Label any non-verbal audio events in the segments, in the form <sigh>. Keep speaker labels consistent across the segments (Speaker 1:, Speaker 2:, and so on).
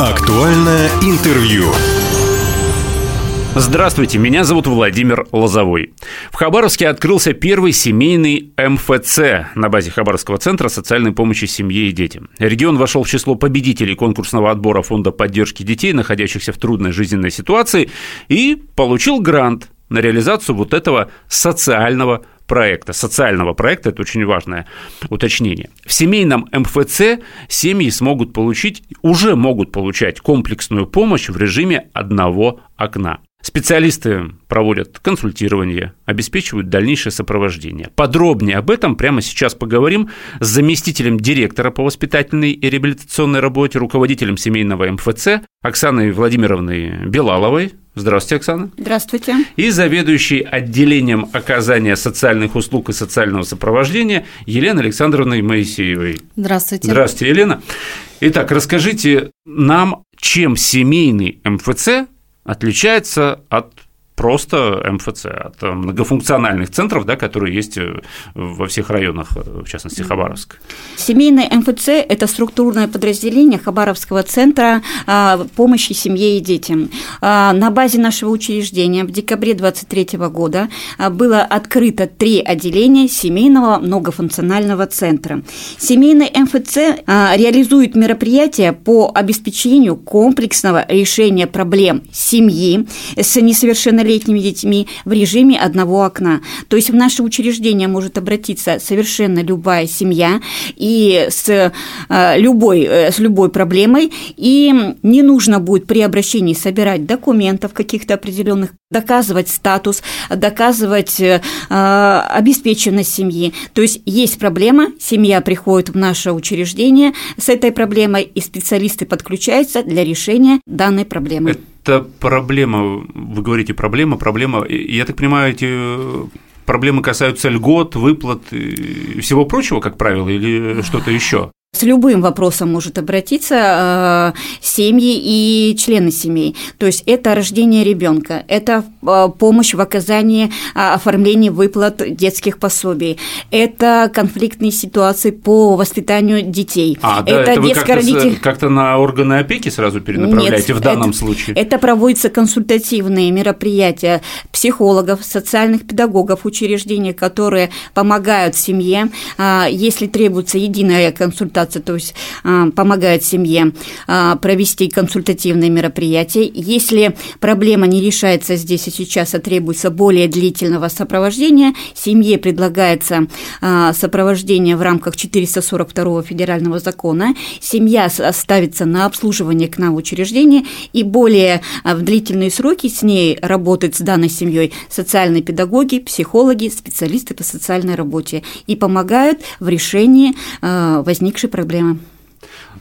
Speaker 1: Актуальное интервью.
Speaker 2: Здравствуйте, меня зовут Владимир Лозовой. В Хабаровске открылся первый семейный МФЦ на базе Хабаровского центра социальной помощи семье и детям. Регион вошел в число победителей конкурсного отбора Фонда поддержки детей, находящихся в трудной жизненной ситуации, и получил грант на реализацию вот этого социального проекта, социального проекта, это очень важное уточнение. В семейном МФЦ семьи смогут получить, уже могут получать комплексную помощь в режиме одного окна. Специалисты проводят консультирование, обеспечивают дальнейшее сопровождение. Подробнее об этом прямо сейчас поговорим с заместителем директора по воспитательной и реабилитационной работе, руководителем семейного МФЦ Оксаной Владимировной Белаловой. Здравствуйте, Оксана.
Speaker 3: Здравствуйте.
Speaker 2: И заведующий отделением оказания социальных услуг и социального сопровождения Еленой Александровной Моисеевой.
Speaker 3: Здравствуйте.
Speaker 2: Здравствуйте, Елена. Итак, расскажите нам, чем семейный МФЦ отличается от просто МФЦ, от многофункциональных центров, да, которые есть э, во всех районах, э, в частности, Хабаровск.
Speaker 3: Семейный МФЦ – это структурное подразделение Хабаровского центра а, помощи семье и детям. А, на базе нашего учреждения в декабре 2023 года а, было открыто три отделения семейного многофункционального центра. Семейный МФЦ реализует мероприятия по обеспечению комплексного решения проблем семьи с несовершеннолетними малолетними детьми в режиме одного окна. То есть в наше учреждение может обратиться совершенно любая семья и с э, любой, э, с любой проблемой, и не нужно будет при обращении собирать документов каких-то определенных, доказывать статус, доказывать э, обеспеченность семьи. То есть есть проблема, семья приходит в наше учреждение с этой проблемой, и специалисты подключаются для решения данной проблемы
Speaker 2: это проблема, вы говорите проблема, проблема, я так понимаю, эти проблемы касаются льгот, выплат и всего прочего, как правило, или что-то еще?
Speaker 3: С любым вопросом может обратиться э, семьи и члены семей. То есть это рождение ребенка, это э, помощь в оказании э, оформлении выплат детских пособий, это конфликтные ситуации по воспитанию детей.
Speaker 2: А, да, это, это вы как-то, как-то на органы опеки сразу перенаправляете Нет, в данном
Speaker 3: это,
Speaker 2: случае?
Speaker 3: Это проводятся консультативные мероприятия психологов, социальных педагогов учреждений, которые помогают семье, э, если требуется единая консультация консультация, то есть а, помогает семье а, провести консультативные мероприятия. Если проблема не решается здесь и сейчас, а требуется более длительного сопровождения, семье предлагается а, сопровождение в рамках 442 федерального закона. Семья ставится на обслуживание к нам в учреждение, и более в длительные сроки с ней работают с данной семьей социальные педагоги, психологи, специалисты по социальной работе и помогают в решении возникшей проблемы.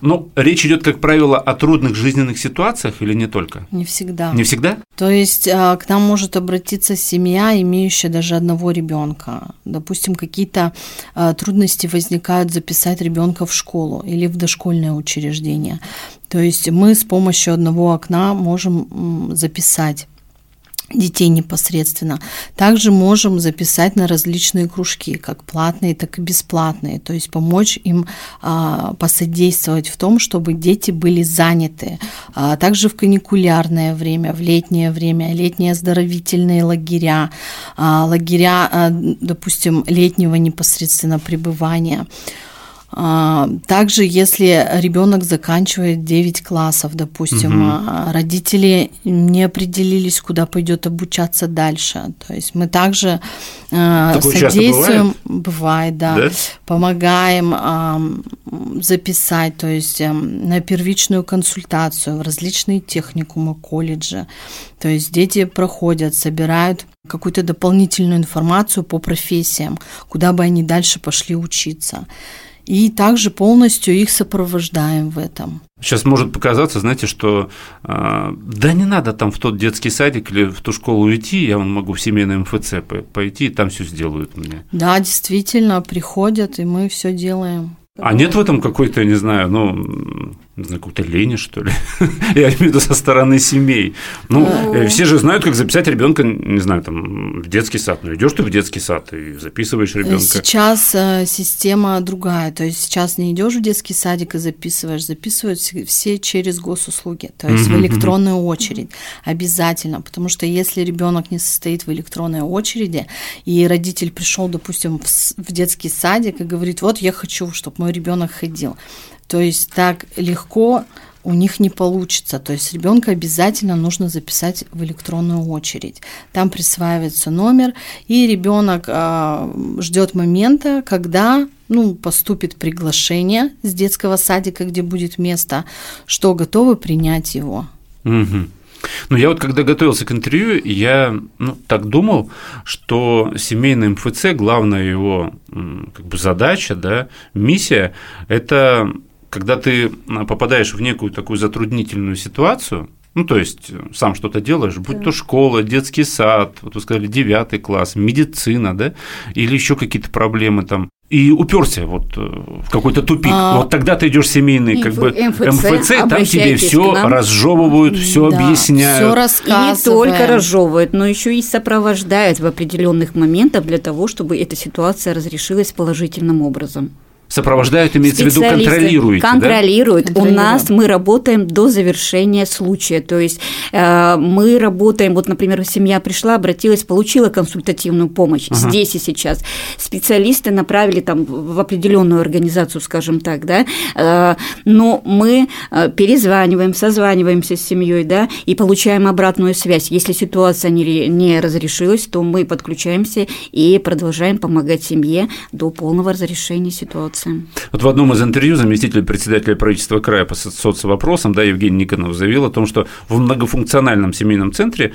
Speaker 2: Ну, речь идет, как правило, о трудных жизненных ситуациях или не только?
Speaker 4: Не всегда.
Speaker 2: Не всегда?
Speaker 4: То есть а, к нам может обратиться семья, имеющая даже одного ребенка. Допустим, какие-то а, трудности возникают записать ребенка в школу или в дошкольное учреждение. То есть мы с помощью одного окна можем записать детей непосредственно. Также можем записать на различные кружки, как платные, так и бесплатные, то есть помочь им а, посодействовать в том, чтобы дети были заняты. А, также в каникулярное время, в летнее время, летние оздоровительные лагеря, а, лагеря, а, допустим, летнего непосредственно пребывания. А, также, если ребенок заканчивает 9 классов, допустим, угу. родители не определились, куда пойдет обучаться дальше. То есть мы также а, Такое содействуем, бывает? бывает, да, да, помогаем записать, то есть эм, на первичную консультацию в различные техникумы, колледжи. То есть дети проходят, собирают какую-то дополнительную информацию по профессиям, куда бы они дальше пошли учиться и также полностью их сопровождаем в этом.
Speaker 2: Сейчас может показаться, знаете, что э, да не надо там в тот детский садик или в ту школу идти, я могу в семейный МФЦ пойти, и там все сделают мне.
Speaker 4: Да, действительно, приходят, и мы все делаем.
Speaker 2: А нет в этом какой-то, не знаю, ну, не знаю, какой-то лени, что ли. <laughs> Я имею в виду со стороны семей. Ну, э, все же знают, как записать ребенка, не знаю, там, в детский сад. Ну, идешь ты в детский сад и записываешь ребенка.
Speaker 4: Сейчас э, система другая. То есть сейчас не идешь в детский садик и записываешь, записывают все через госуслуги, то есть в электронную очередь. Обязательно. Потому что если ребенок не состоит в электронной очереди, и родитель пришел, допустим, в детский садик и говорит, вот я хочу, чтобы мой ребенок ходил то есть так легко у них не получится. То есть ребенка обязательно нужно записать в электронную очередь. Там присваивается номер, и ребенок э, ждет момента, когда ну, поступит приглашение с детского садика, где будет место, что готовы принять его.
Speaker 2: Угу. Ну, я вот когда готовился к интервью, я ну, так думал, что семейный МФЦ, главная его как бы задача, да, миссия – это когда ты попадаешь в некую такую затруднительную ситуацию, ну, то есть э, сам что-то делаешь, будь да. то школа, детский сад, вот вы сказали, девятый класс, медицина, да, или еще какие-то проблемы там, и уперся вот э, в какой-то тупик. А, вот тогда ты идешь семейный, как бы МФЦ, МФЦ там тебе все разжевывают, все да, объясняют. Все
Speaker 3: рассказывают. И не только разжевывают, но еще и сопровождают в определенных моментах для того, чтобы эта ситуация разрешилась положительным образом.
Speaker 2: Сопровождают, имеется в виду, контролируют.
Speaker 3: Контролируют. Да? У нас мы работаем до завершения случая. То есть э, мы работаем, вот, например, семья пришла, обратилась, получила консультативную помощь ага. здесь и сейчас. Специалисты направили там в определенную организацию, скажем так, да, э, но мы э, перезваниваем, созваниваемся с семьей, да, и получаем обратную связь. Если ситуация не, не разрешилась, то мы подключаемся и продолжаем помогать семье до полного разрешения ситуации ситуации.
Speaker 2: Вот в одном из интервью заместитель председателя правительства края по соцвопросам, да, Евгений Никонов заявил о том, что в многофункциональном семейном центре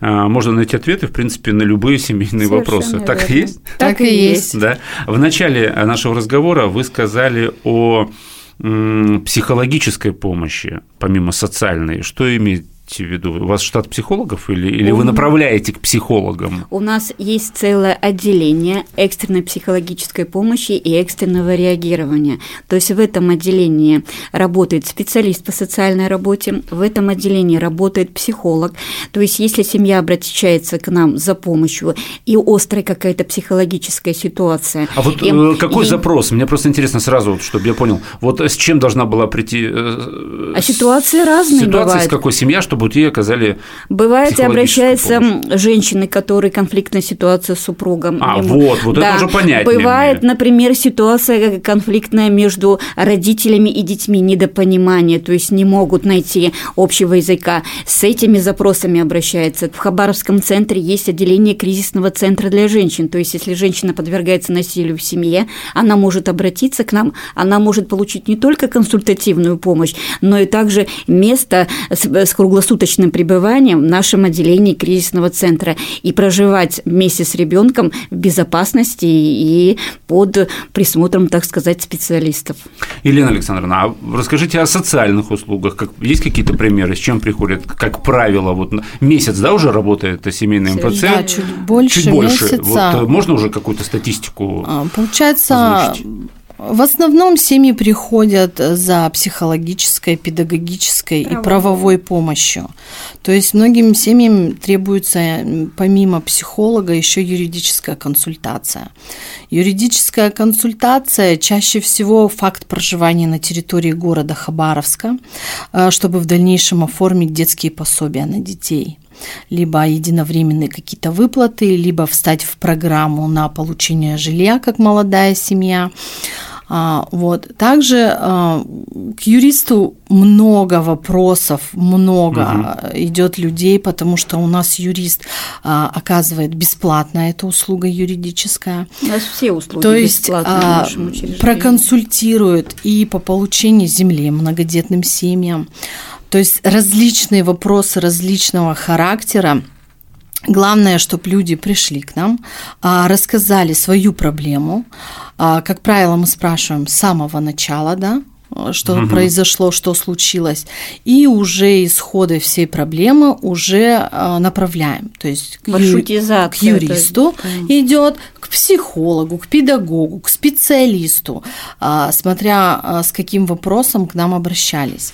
Speaker 2: а, можно найти ответы, в принципе, на любые семейные Совершенно вопросы. Верно. Так и есть?
Speaker 3: Так и есть.
Speaker 2: Да. В начале нашего разговора вы сказали о психологической помощи, помимо социальной. Что имеет в виду? У вас штат психологов или, или вы направляете к психологам?
Speaker 3: У нас есть целое отделение экстренной психологической помощи и экстренного реагирования. То есть в этом отделении работает специалист по социальной работе, в этом отделении работает психолог. То есть если семья обращается к нам за помощью и острая какая-то психологическая ситуация.
Speaker 2: А вот и, э, какой и... запрос? Мне просто интересно сразу, чтобы я понял, вот с чем должна была прийти?
Speaker 3: Э, а ситуации разные
Speaker 2: Ситуация
Speaker 3: бывают.
Speaker 2: с какой семья, чтобы чтобы ей оказали
Speaker 3: Бывает, обращаются помощь. женщины, которые конфликтная ситуация с супругом.
Speaker 2: А, ему. вот, вот да. это уже понятно.
Speaker 3: Бывает, мне. например, ситуация конфликтная между родителями и детьми, недопонимание, то есть не могут найти общего языка. С этими запросами обращается. В Хабаровском центре есть отделение кризисного центра для женщин, то есть если женщина подвергается насилию в семье, она может обратиться к нам, она может получить не только консультативную помощь, но и также место с, с круглосуточным круглосуточным пребыванием в нашем отделении кризисного центра и проживать вместе с ребенком в безопасности и под присмотром, так сказать, специалистов.
Speaker 2: Елена Александровна, а расскажите о социальных услугах. Как, есть какие-то примеры, с чем приходят, как правило, вот месяц, да, уже работает семейный МПЦ?
Speaker 4: Да, чуть больше, чуть больше. месяца.
Speaker 2: Вот, э, можно уже какую-то статистику
Speaker 4: а, Получается, озвучить? В основном семьи приходят за психологической, педагогической Правовой. и правовой помощью. То есть многим семьям требуется помимо психолога еще юридическая консультация. Юридическая консультация чаще всего факт проживания на территории города Хабаровска, э, чтобы в дальнейшем оформить детские пособия на детей либо единовременные какие-то выплаты, либо встать в программу на получение жилья как молодая семья. А, вот. Также а, к юристу много вопросов, много угу. идет людей, потому что у нас юрист а, оказывает бесплатно эту услуга юридическая.
Speaker 3: У нас все услуги
Speaker 4: То есть проконсультирует и по получению земли многодетным семьям. То есть различные вопросы различного характера. Главное, чтобы люди пришли к нам, а, рассказали свою проблему. А, как правило, мы спрашиваем с самого начала, да, что угу. произошло, что случилось, и уже исходы всей проблемы уже направляем. То есть к, к юристу идет, к психологу, к педагогу, к специалисту, смотря с каким вопросом к нам обращались.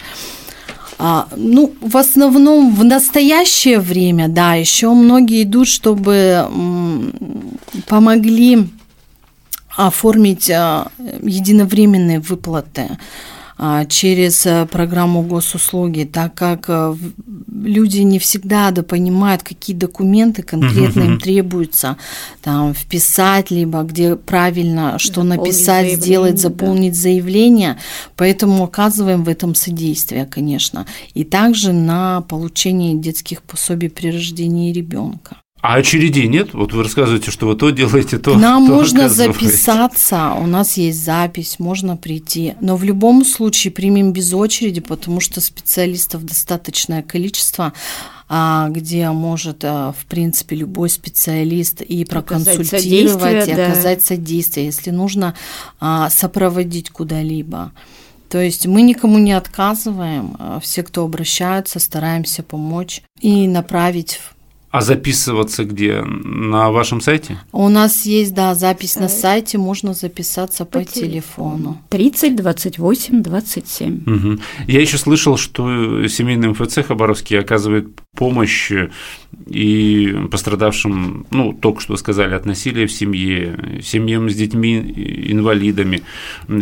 Speaker 4: А, ну, в основном в настоящее время, да, еще многие идут, чтобы помогли оформить а, единовременные выплаты через э, программу госуслуги, так как э, люди не всегда да понимают, какие документы конкретно им требуются там вписать, либо где правильно что заполнить написать, сделать, заполнить да. заявление, поэтому оказываем в этом содействие, конечно, и также на получение детских пособий при рождении ребенка.
Speaker 2: А очередей нет? Вот вы рассказываете, что вы то делаете, то
Speaker 4: Нам то можно записаться, у нас есть запись, можно прийти. Но в любом случае примем без очереди, потому что специалистов достаточное количество а, где может, а, в принципе, любой специалист и проконсультировать, и оказать содействие, если нужно а, сопроводить куда-либо. То есть мы никому не отказываем, все, кто обращаются, стараемся помочь и направить
Speaker 2: а записываться где? На вашем сайте?
Speaker 4: У нас есть, да, запись Сайт. на сайте, можно записаться по, по телефону.
Speaker 3: 30 28 27.
Speaker 2: Угу. Я еще слышал, что семейный МФЦ Хабаровский оказывает помощь и пострадавшим, ну, только что сказали, от насилия в семье, семьям с детьми, инвалидами,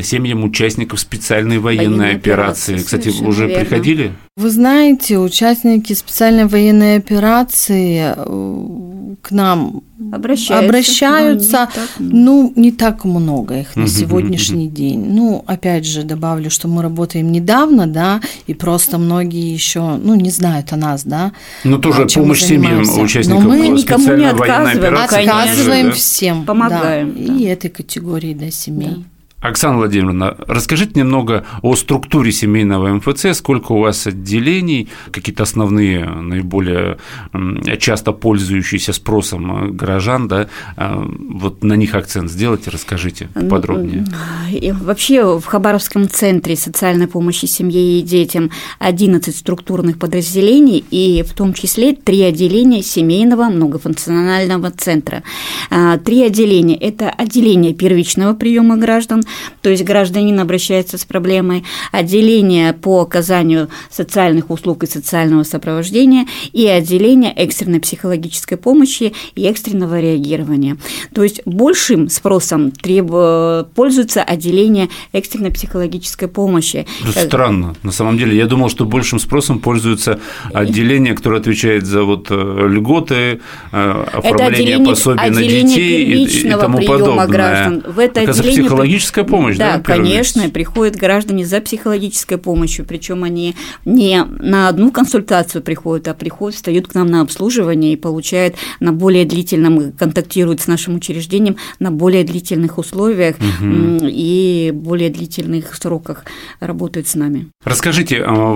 Speaker 2: семьям участников специальной военной, военной операции. операции. Кстати, уже верно. приходили?
Speaker 4: Вы знаете, участники специальной военной операции э, к нам обращаются, обращаются ну, не так много их на сегодняшний день. Ну, опять же, добавлю, что мы работаем недавно, да, и просто многие еще, ну, не знают о нас, да.
Speaker 2: Ну, тоже помощь семьям участников
Speaker 3: Но мы никому не отказываем,
Speaker 4: отказываем всем.
Speaker 3: Помогаем.
Speaker 4: Да, да. И этой категории, да, семей. Да.
Speaker 2: Оксана Владимировна, расскажите немного о структуре семейного МФЦ, сколько у вас отделений, какие-то основные, наиболее часто пользующиеся спросом горожан, да, а, вот на них акцент сделайте, расскажите подробнее.
Speaker 3: И вообще в Хабаровском центре социальной помощи семье и детям 11 структурных подразделений, и в том числе три отделения семейного многофункционального центра. А, три отделения – это отделение первичного приема граждан, то есть гражданин обращается с проблемой отделения по оказанию социальных услуг и социального сопровождения и отделение экстренной психологической помощи и экстренного реагирования. То есть большим спросом треб... пользуется отделение экстренной психологической помощи.
Speaker 2: Странно. На самом деле, я думал, что большим спросом пользуется отделение, которое отвечает за вот э, льготы, э, оформление пособий на детей и, и тому подобное.
Speaker 3: Граждан. В это отделение
Speaker 2: психологическая психологическая помощь,
Speaker 3: да? Да, конечно, приходят граждане за психологической помощью, причем они не на одну консультацию приходят, а приходят, встают к нам на обслуживание и получают на более длительном, контактируют с нашим учреждением на более длительных условиях угу. и более длительных сроках работают с нами.
Speaker 2: Расскажите, а,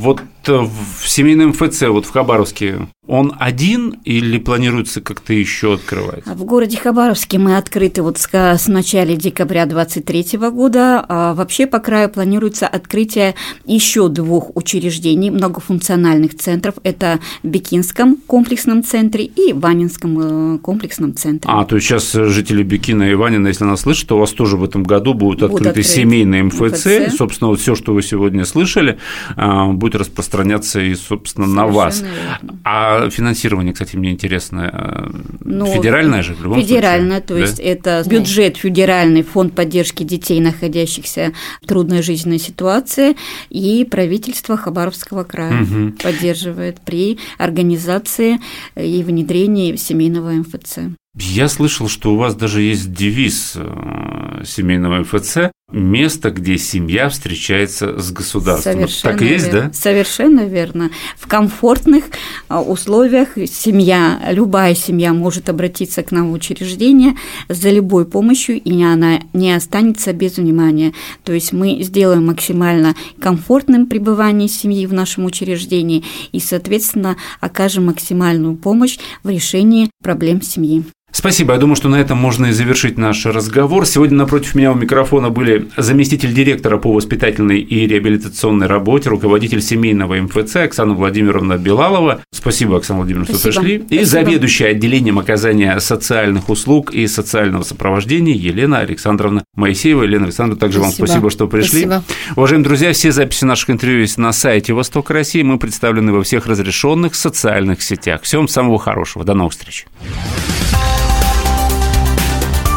Speaker 2: вот в семейном МФЦ, вот в Хабаровске, он один или планируется как-то еще открывать?
Speaker 3: В городе Хабаровске мы открыты вот с, с начала декабря 2023 года. А вообще по краю планируется открытие еще двух учреждений многофункциональных центров. Это в Бекинском комплексном центре и Ванинском э, комплексном центре.
Speaker 2: А, то есть сейчас жители Бекина и Ванина, если нас слышат, то у вас тоже в этом году будут открыты будет семейные МФЦ. МФЦ. Собственно, вот все, что вы сегодня слышали, а, будет распространяться и, собственно, Совершенно на вас. Верно. А финансирование, кстати, мне интересно, э, ну, федеральное же в любом
Speaker 3: федеральное,
Speaker 2: случае?
Speaker 3: то есть это бюджет федеральный, фонд поддержки детей, находящихся в трудной жизненной ситуации, и правительство Хабаровского края угу. поддерживает при организации и внедрении семейного МФЦ.
Speaker 2: Я слышал, что у вас даже есть девиз э, семейного МФЦ место, где семья встречается с государством.
Speaker 3: Совершенно
Speaker 2: так и есть,
Speaker 3: верно.
Speaker 2: да?
Speaker 3: Совершенно верно. В комфортных а, условиях семья, любая семья может обратиться к нам в учреждение за любой помощью, и она не останется без внимания. То есть мы сделаем максимально комфортным пребывание семьи в нашем учреждении и, соответственно, окажем максимальную помощь в решении проблем семьи.
Speaker 2: Спасибо. Я думаю, что на этом можно и завершить наш разговор. Сегодня напротив меня у микрофона были заместитель директора по воспитательной и реабилитационной работе, руководитель семейного МФЦ Оксана Владимировна Белалова. Спасибо, Оксана Владимировна, Спасибо. что пришли. Спасибо. И заведующая отделением оказания социальных услуг и социального сопровождения Елена Александровна Моисеева. Елена Александровна, также спасибо. вам спасибо, что пришли. Спасибо. Уважаемые друзья, все записи наших интервью есть на сайте Восток России. Мы представлены во всех разрешенных социальных сетях. Всем самого хорошего. До новых встреч.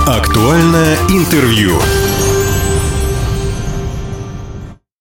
Speaker 1: Актуальное интервью.